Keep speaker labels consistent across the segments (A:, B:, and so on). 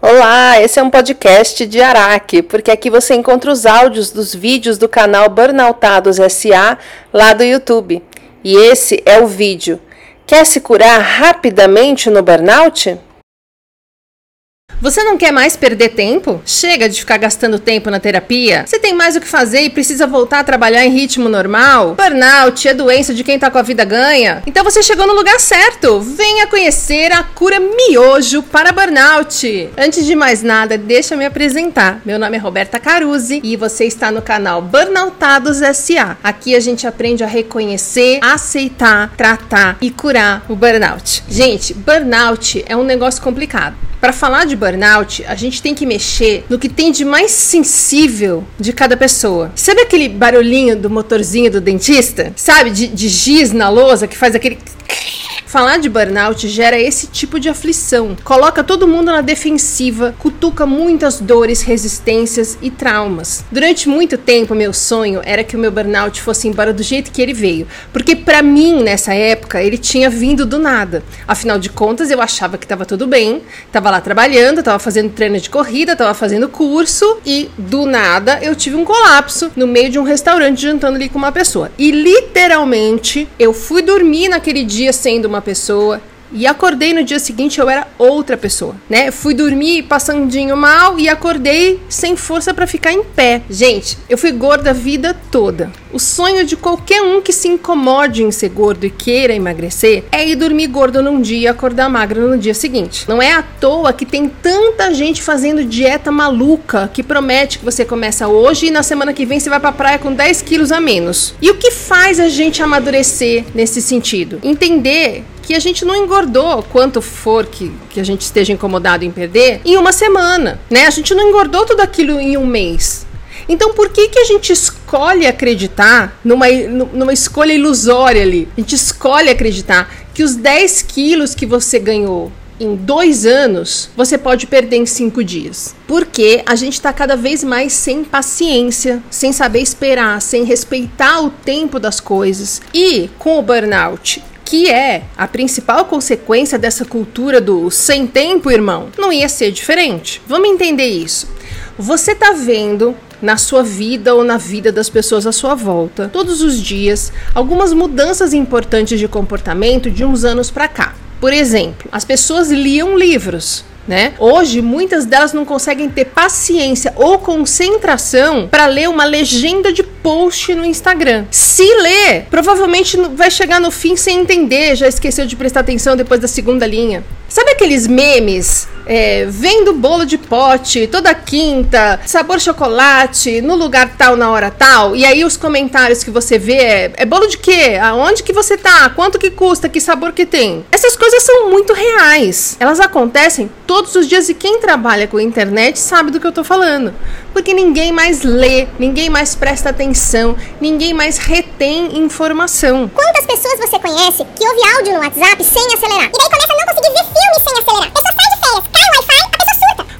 A: Olá, esse é um podcast de Araque, porque aqui você encontra os áudios dos vídeos do canal Burnoutados SA lá do YouTube. E esse é o vídeo. Quer se curar rapidamente no burnout?
B: Você não quer mais perder tempo? Chega de ficar gastando tempo na terapia? Você tem mais o que fazer e precisa voltar a trabalhar em ritmo normal? Burnout é doença de quem tá com a vida ganha? Então você chegou no lugar certo. Venha conhecer a cura miojo para burnout. Antes de mais nada, deixa eu me apresentar. Meu nome é Roberta Caruzzi e você está no canal Burnoutados SA. Aqui a gente aprende a reconhecer, aceitar, tratar e curar o burnout. Gente, burnout é um negócio complicado. Para falar de burnout, a gente tem que mexer no que tem de mais sensível de cada pessoa. Sabe aquele barulhinho do motorzinho do dentista? Sabe, de, de giz na lousa que faz aquele Falar de burnout gera esse tipo de aflição. Coloca todo mundo na defensiva, cutuca muitas dores, resistências e traumas. Durante muito tempo, meu sonho era que o meu burnout fosse embora do jeito que ele veio, porque para mim nessa época ele tinha vindo do nada. Afinal de contas, eu achava que estava tudo bem, estava lá trabalhando, estava fazendo treino de corrida, estava fazendo curso e do nada eu tive um colapso no meio de um restaurante jantando ali com uma pessoa. E literalmente eu fui dormir naquele dia sendo uma uma pessoa e acordei no dia seguinte eu era outra pessoa, né? Fui dormir passandinho mal e acordei sem força para ficar em pé. Gente, eu fui gorda a vida toda. O sonho de qualquer um que se incomode em ser gordo e queira emagrecer é ir dormir gordo num dia e acordar magro no dia seguinte. Não é à toa que tem tanta gente fazendo dieta maluca que promete que você começa hoje e na semana que vem você vai pra praia com 10 quilos a menos. E o que faz a gente amadurecer nesse sentido? Entender que a gente não engordou quanto for que, que a gente esteja incomodado em perder em uma semana, né? A gente não engordou tudo aquilo em um mês. Então, por que, que a gente escolhe acreditar numa, numa escolha ilusória ali? A gente escolhe acreditar que os 10 quilos que você ganhou em dois anos, você pode perder em cinco dias. Porque a gente está cada vez mais sem paciência, sem saber esperar, sem respeitar o tempo das coisas. E com o burnout que é a principal consequência dessa cultura do sem tempo, irmão, não ia ser diferente. Vamos entender isso. Você tá vendo na sua vida ou na vida das pessoas à sua volta, todos os dias, algumas mudanças importantes de comportamento de uns anos para cá. Por exemplo, as pessoas liam livros, né? Hoje, muitas delas não conseguem ter paciência ou concentração para ler uma legenda de post no Instagram. Se ler, provavelmente vai chegar no fim sem entender, já esqueceu de prestar atenção depois da segunda linha. Sabe aqueles memes é, vendo bolo de pote toda quinta, sabor chocolate, no lugar tal, na hora tal, e aí os comentários que você vê é, é bolo de quê? Aonde que você tá? Quanto que custa? Que sabor que tem? Essas coisas são muito reais. Elas acontecem todos os dias e quem trabalha com internet sabe do que eu tô falando. Porque ninguém mais lê, ninguém mais presta atenção, ninguém mais retém informação.
C: Quantas pessoas você conhece que ouve áudio no WhatsApp sem acelerar? E daí começa a não conseguir ver filme sem acelerar. Pessoa sai de férias,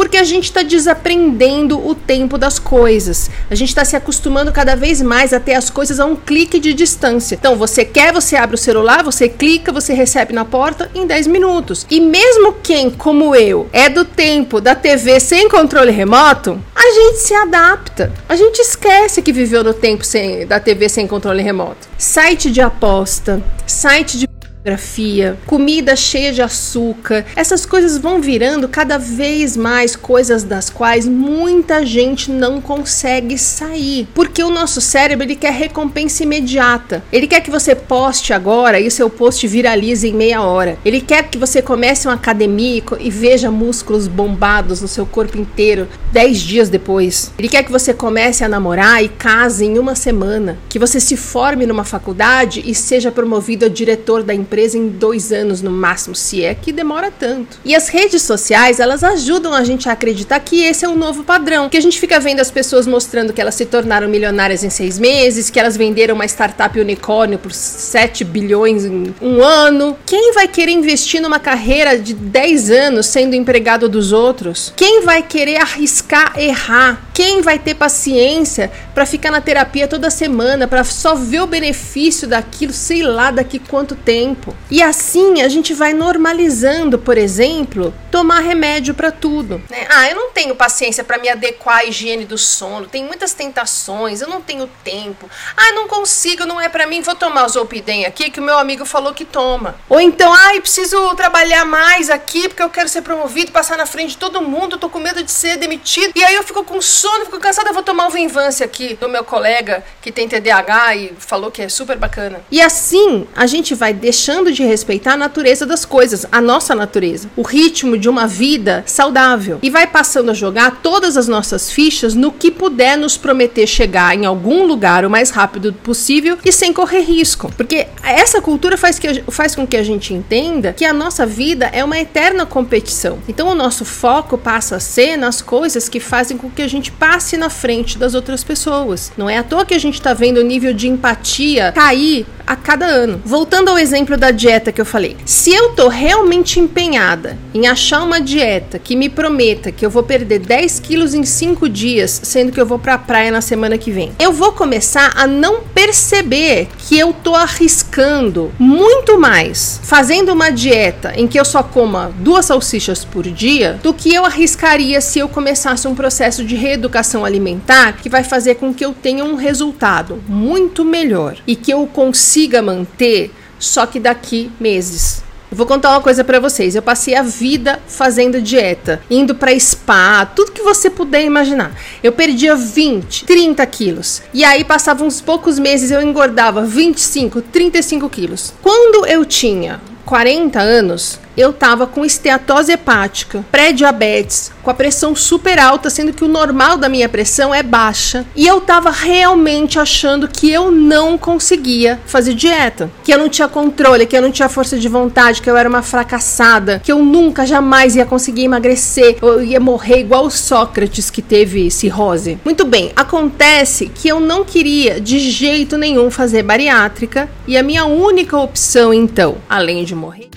B: Porque a gente está desaprendendo o tempo das coisas. A gente está se acostumando cada vez mais a ter as coisas a um clique de distância. Então, você quer, você abre o celular, você clica, você recebe na porta em 10 minutos. E mesmo quem, como eu, é do tempo da TV sem controle remoto, a gente se adapta. A gente esquece que viveu no tempo sem, da TV sem controle remoto. Site de aposta, site de fotografia, comida cheia de açúcar. Essas coisas vão virando cada vez mais coisas das quais muita gente não consegue sair, porque o nosso cérebro ele quer recompensa imediata. Ele quer que você poste agora e o seu post viralize em meia hora. Ele quer que você comece uma academia e veja músculos bombados no seu corpo inteiro dez dias depois. Ele quer que você comece a namorar e case em uma semana, que você se forme numa faculdade e seja promovido a diretor da empresa empresa em dois anos no máximo, se é que demora tanto. E as redes sociais, elas ajudam a gente a acreditar que esse é o novo padrão. Que a gente fica vendo as pessoas mostrando que elas se tornaram milionárias em seis meses, que elas venderam uma startup unicórnio por 7 bilhões em um ano. Quem vai querer investir numa carreira de 10 anos sendo empregado dos outros? Quem vai querer arriscar errar? Quem vai ter paciência para ficar na terapia toda semana, para só ver o benefício daquilo, sei lá daqui quanto tempo? E assim a gente vai normalizando, por exemplo, tomar remédio para tudo. Né? Ah, eu não tenho paciência para me adequar à higiene do sono, tem muitas tentações, eu não tenho tempo. Ah, não consigo, não é para mim, vou tomar o Zolpidem aqui que o meu amigo falou que toma. Ou então, ah, preciso trabalhar mais aqui porque eu quero ser promovido, passar na frente de todo mundo, tô com medo de ser demitido. E aí eu fico com sono, fico cansada, vou tomar o Venvance aqui do meu colega que tem TDAH e falou que é super bacana. E assim, a gente vai deixando de respeitar a natureza das coisas, a nossa natureza, o ritmo de uma vida saudável e vai passando a jogar todas as nossas fichas no que puder nos prometer chegar em algum lugar o mais rápido possível e sem correr risco. Porque essa cultura faz, que, faz com que a gente entenda que a nossa vida é uma eterna competição. Então o nosso foco passa a ser nas coisas que fazem com que a gente passe na frente das outras pessoas. Não é à toa que a gente está vendo o nível de empatia cair a cada ano. Voltando ao exemplo da dieta que eu falei. Se eu tô realmente empenhada em achar uma dieta que me prometa que eu vou perder 10 quilos em 5 dias, sendo que eu vou pra praia na semana que vem, eu vou começar a não perceber que eu tô arriscando muito mais fazendo uma dieta em que eu só coma duas salsichas por dia do que eu arriscaria se eu começasse um processo de reeducação alimentar que vai fazer com que eu tenha um resultado muito melhor e que eu consiga manter só que daqui meses. Vou contar uma coisa para vocês. Eu passei a vida fazendo dieta, indo para spa, tudo que você puder imaginar. Eu perdia 20, 30 quilos. E aí passavam uns poucos meses eu engordava 25, 35 quilos. Quando eu tinha 40 anos, eu tava com esteatose hepática, pré-diabetes, com a pressão super alta, sendo que o normal da minha pressão é baixa. E eu tava realmente achando que eu não conseguia fazer dieta, que eu não tinha controle, que eu não tinha força de vontade, que eu era uma fracassada, que eu nunca jamais ia conseguir emagrecer, eu ia morrer igual o Sócrates que teve cirrose. Muito bem, acontece que eu não queria de jeito nenhum fazer bariátrica e a minha única opção então, além de morrer,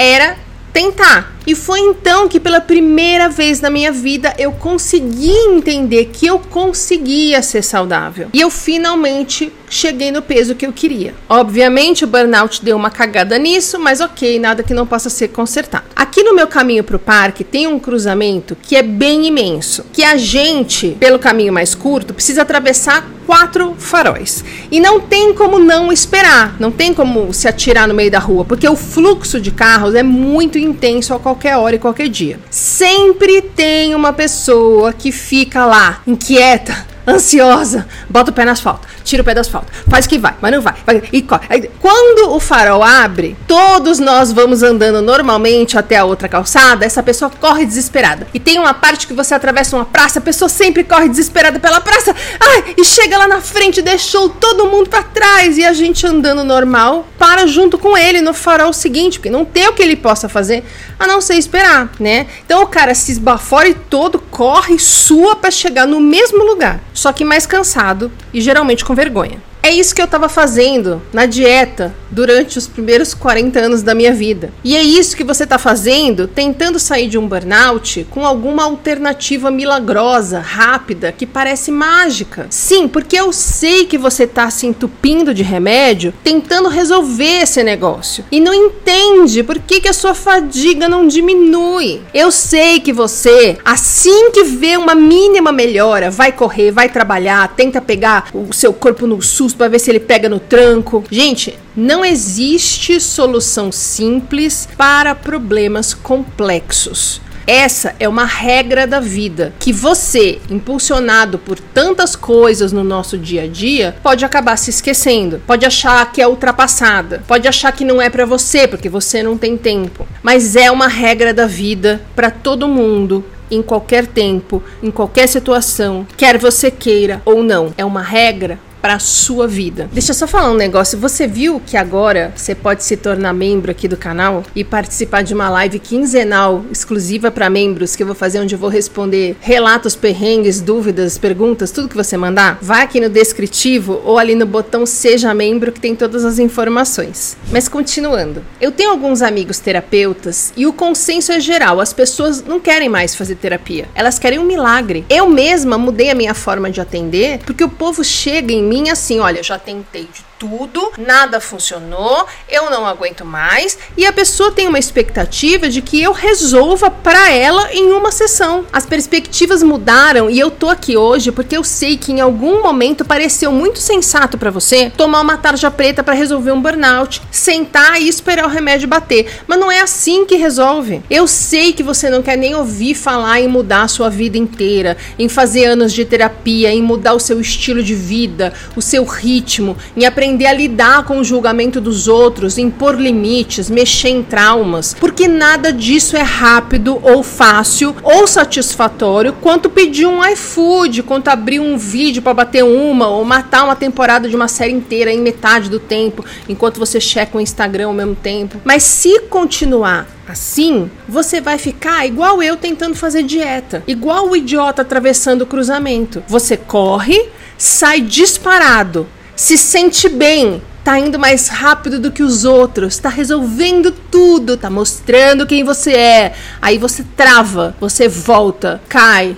B: era tentar. E foi então que pela primeira vez na minha vida eu consegui entender que eu conseguia ser saudável. E eu finalmente cheguei no peso que eu queria. Obviamente o burnout deu uma cagada nisso, mas ok, nada que não possa ser consertado. Aqui no meu caminho para o parque tem um cruzamento que é bem imenso, que a gente, pelo caminho mais curto, precisa atravessar quatro faróis. E não tem como não esperar, não tem como se atirar no meio da rua, porque o fluxo de carros é muito intenso a qualquer hora e qualquer dia. Sempre tem uma pessoa que fica lá, inquieta, ansiosa, bota o pé no asfalto, tira o pé do asfalto, faz que vai, mas não vai, vai e corre. Quando o farol abre, todos nós vamos andando normalmente até a outra calçada, essa pessoa corre desesperada. E tem uma parte que você atravessa uma praça, a pessoa sempre corre desesperada pela praça, ai, e chega lá na frente, deixou todo mundo para trás e a gente andando normal, para junto com ele no farol seguinte, porque não tem o que ele possa fazer a não ser esperar, né? Então o cara se esbafora e todo corre, sua para chegar no mesmo lugar só que mais cansado e geralmente com vergonha. É isso que eu estava fazendo na dieta durante os primeiros 40 anos da minha vida. E é isso que você está fazendo tentando sair de um burnout com alguma alternativa milagrosa, rápida, que parece mágica. Sim, porque eu sei que você está se entupindo de remédio tentando resolver esse negócio e não entende por que, que a sua fadiga não diminui. Eu sei que você, assim que vê uma mínima melhora, vai correr, vai trabalhar, tenta pegar o seu corpo no susto para ver se ele pega no tranco. Gente, não existe solução simples para problemas complexos. Essa é uma regra da vida que você, impulsionado por tantas coisas no nosso dia a dia, pode acabar se esquecendo, pode achar que é ultrapassada, pode achar que não é para você porque você não tem tempo. Mas é uma regra da vida para todo mundo em qualquer tempo, em qualquer situação, quer você queira ou não. É uma regra para a sua vida. Deixa eu só falar um negócio. Você viu que agora você pode se tornar membro aqui do canal e participar de uma live quinzenal exclusiva para membros que eu vou fazer onde eu vou responder relatos, perrengues, dúvidas, perguntas, tudo que você mandar? Vai aqui no descritivo ou ali no botão seja membro que tem todas as informações. Mas continuando. Eu tenho alguns amigos terapeutas e o consenso é geral, as pessoas não querem mais fazer terapia. Elas querem um milagre. Eu mesma mudei a minha forma de atender porque o povo chega em mim assim, olha, já tentei de tudo, nada funcionou, eu não aguento mais, e a pessoa tem uma expectativa de que eu resolva para ela em uma sessão. As perspectivas mudaram e eu tô aqui hoje porque eu sei que em algum momento pareceu muito sensato para você tomar uma tarja preta para resolver um burnout, sentar e esperar o remédio bater, mas não é assim que resolve. Eu sei que você não quer nem ouvir falar em mudar a sua vida inteira, em fazer anos de terapia, em mudar o seu estilo de vida, o seu ritmo, em aprender aprender a lidar com o julgamento dos outros, impor limites, mexer em traumas, porque nada disso é rápido ou fácil ou satisfatório quanto pedir um iFood, quanto abrir um vídeo para bater uma ou matar uma temporada de uma série inteira em metade do tempo, enquanto você checa o Instagram ao mesmo tempo. Mas se continuar Assim, você vai ficar igual eu tentando fazer dieta, igual o idiota atravessando o cruzamento. Você corre, sai disparado, se sente bem, tá indo mais rápido do que os outros, tá resolvendo tudo, tá mostrando quem você é. Aí você trava, você volta, cai,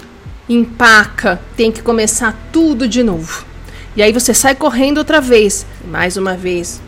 B: empaca, tem que começar tudo de novo. E aí você sai correndo outra vez, mais uma vez,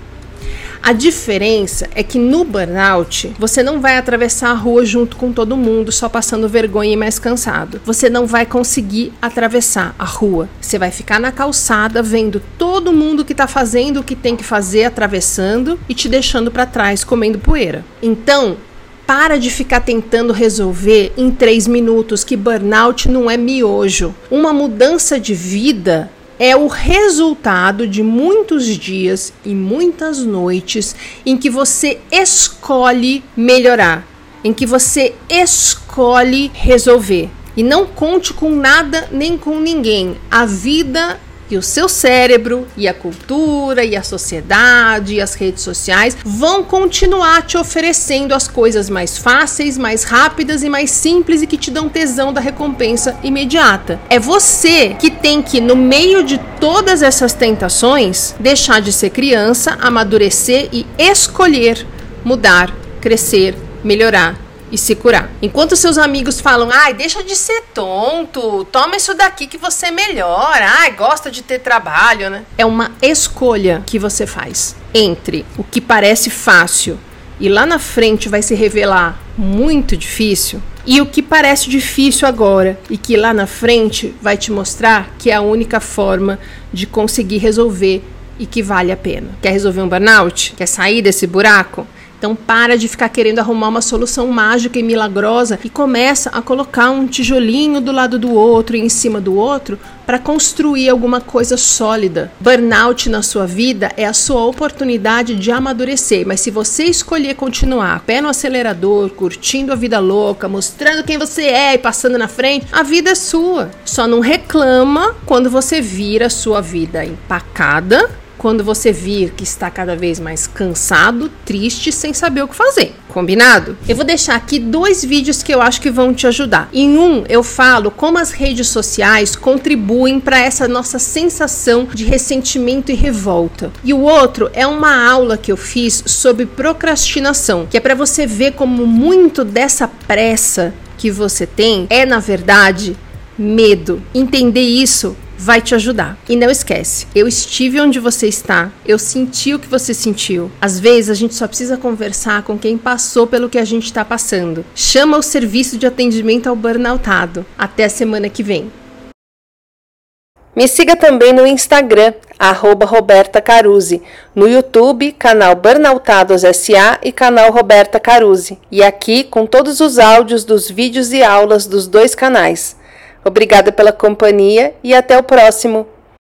B: a diferença é que no burnout você não vai atravessar a rua junto com todo mundo só passando vergonha e mais cansado. Você não vai conseguir atravessar a rua. Você vai ficar na calçada vendo todo mundo que está fazendo o que tem que fazer atravessando e te deixando para trás comendo poeira. Então, para de ficar tentando resolver em três minutos que burnout não é miojo. Uma mudança de vida é o resultado de muitos dias e muitas noites em que você escolhe melhorar, em que você escolhe resolver. E não conte com nada nem com ninguém. A vida e o seu cérebro, e a cultura, e a sociedade, e as redes sociais vão continuar te oferecendo as coisas mais fáceis, mais rápidas e mais simples e que te dão tesão da recompensa imediata. É você que tem que, no meio de todas essas tentações, deixar de ser criança, amadurecer e escolher mudar, crescer, melhorar e se curar. Enquanto seus amigos falam, ai, deixa de ser tonto, toma isso daqui que você melhora, ai, gosta de ter trabalho, né? É uma escolha que você faz entre o que parece fácil e lá na frente vai se revelar muito difícil, e o que parece difícil agora e que lá na frente vai te mostrar que é a única forma de conseguir resolver e que vale a pena. Quer resolver um burnout? Quer sair desse buraco? Então para de ficar querendo arrumar uma solução mágica e milagrosa e começa a colocar um tijolinho do lado do outro e em cima do outro para construir alguma coisa sólida. Burnout na sua vida é a sua oportunidade de amadurecer, mas se você escolher continuar pé no acelerador, curtindo a vida louca, mostrando quem você é e passando na frente, a vida é sua. Só não reclama quando você vira a sua vida empacada quando você vir que está cada vez mais cansado, triste, sem saber o que fazer. Combinado? Eu vou deixar aqui dois vídeos que eu acho que vão te ajudar. Em um, eu falo como as redes sociais contribuem para essa nossa sensação de ressentimento e revolta. E o outro é uma aula que eu fiz sobre procrastinação, que é para você ver como muito dessa pressa que você tem é, na verdade, medo. Entender isso vai te ajudar. E não esquece, eu estive onde você está, eu senti o que você sentiu. Às vezes a gente só precisa conversar com quem passou pelo que a gente está passando. Chama o serviço de atendimento ao burnoutado. Até a semana que vem.
A: Me siga também no Instagram, arroba Roberta Caruzzi, no YouTube, canal Burnoutados SA e canal Roberta Caruzzi, e aqui com todos os áudios dos vídeos e aulas dos dois canais. Obrigada pela companhia e até o próximo.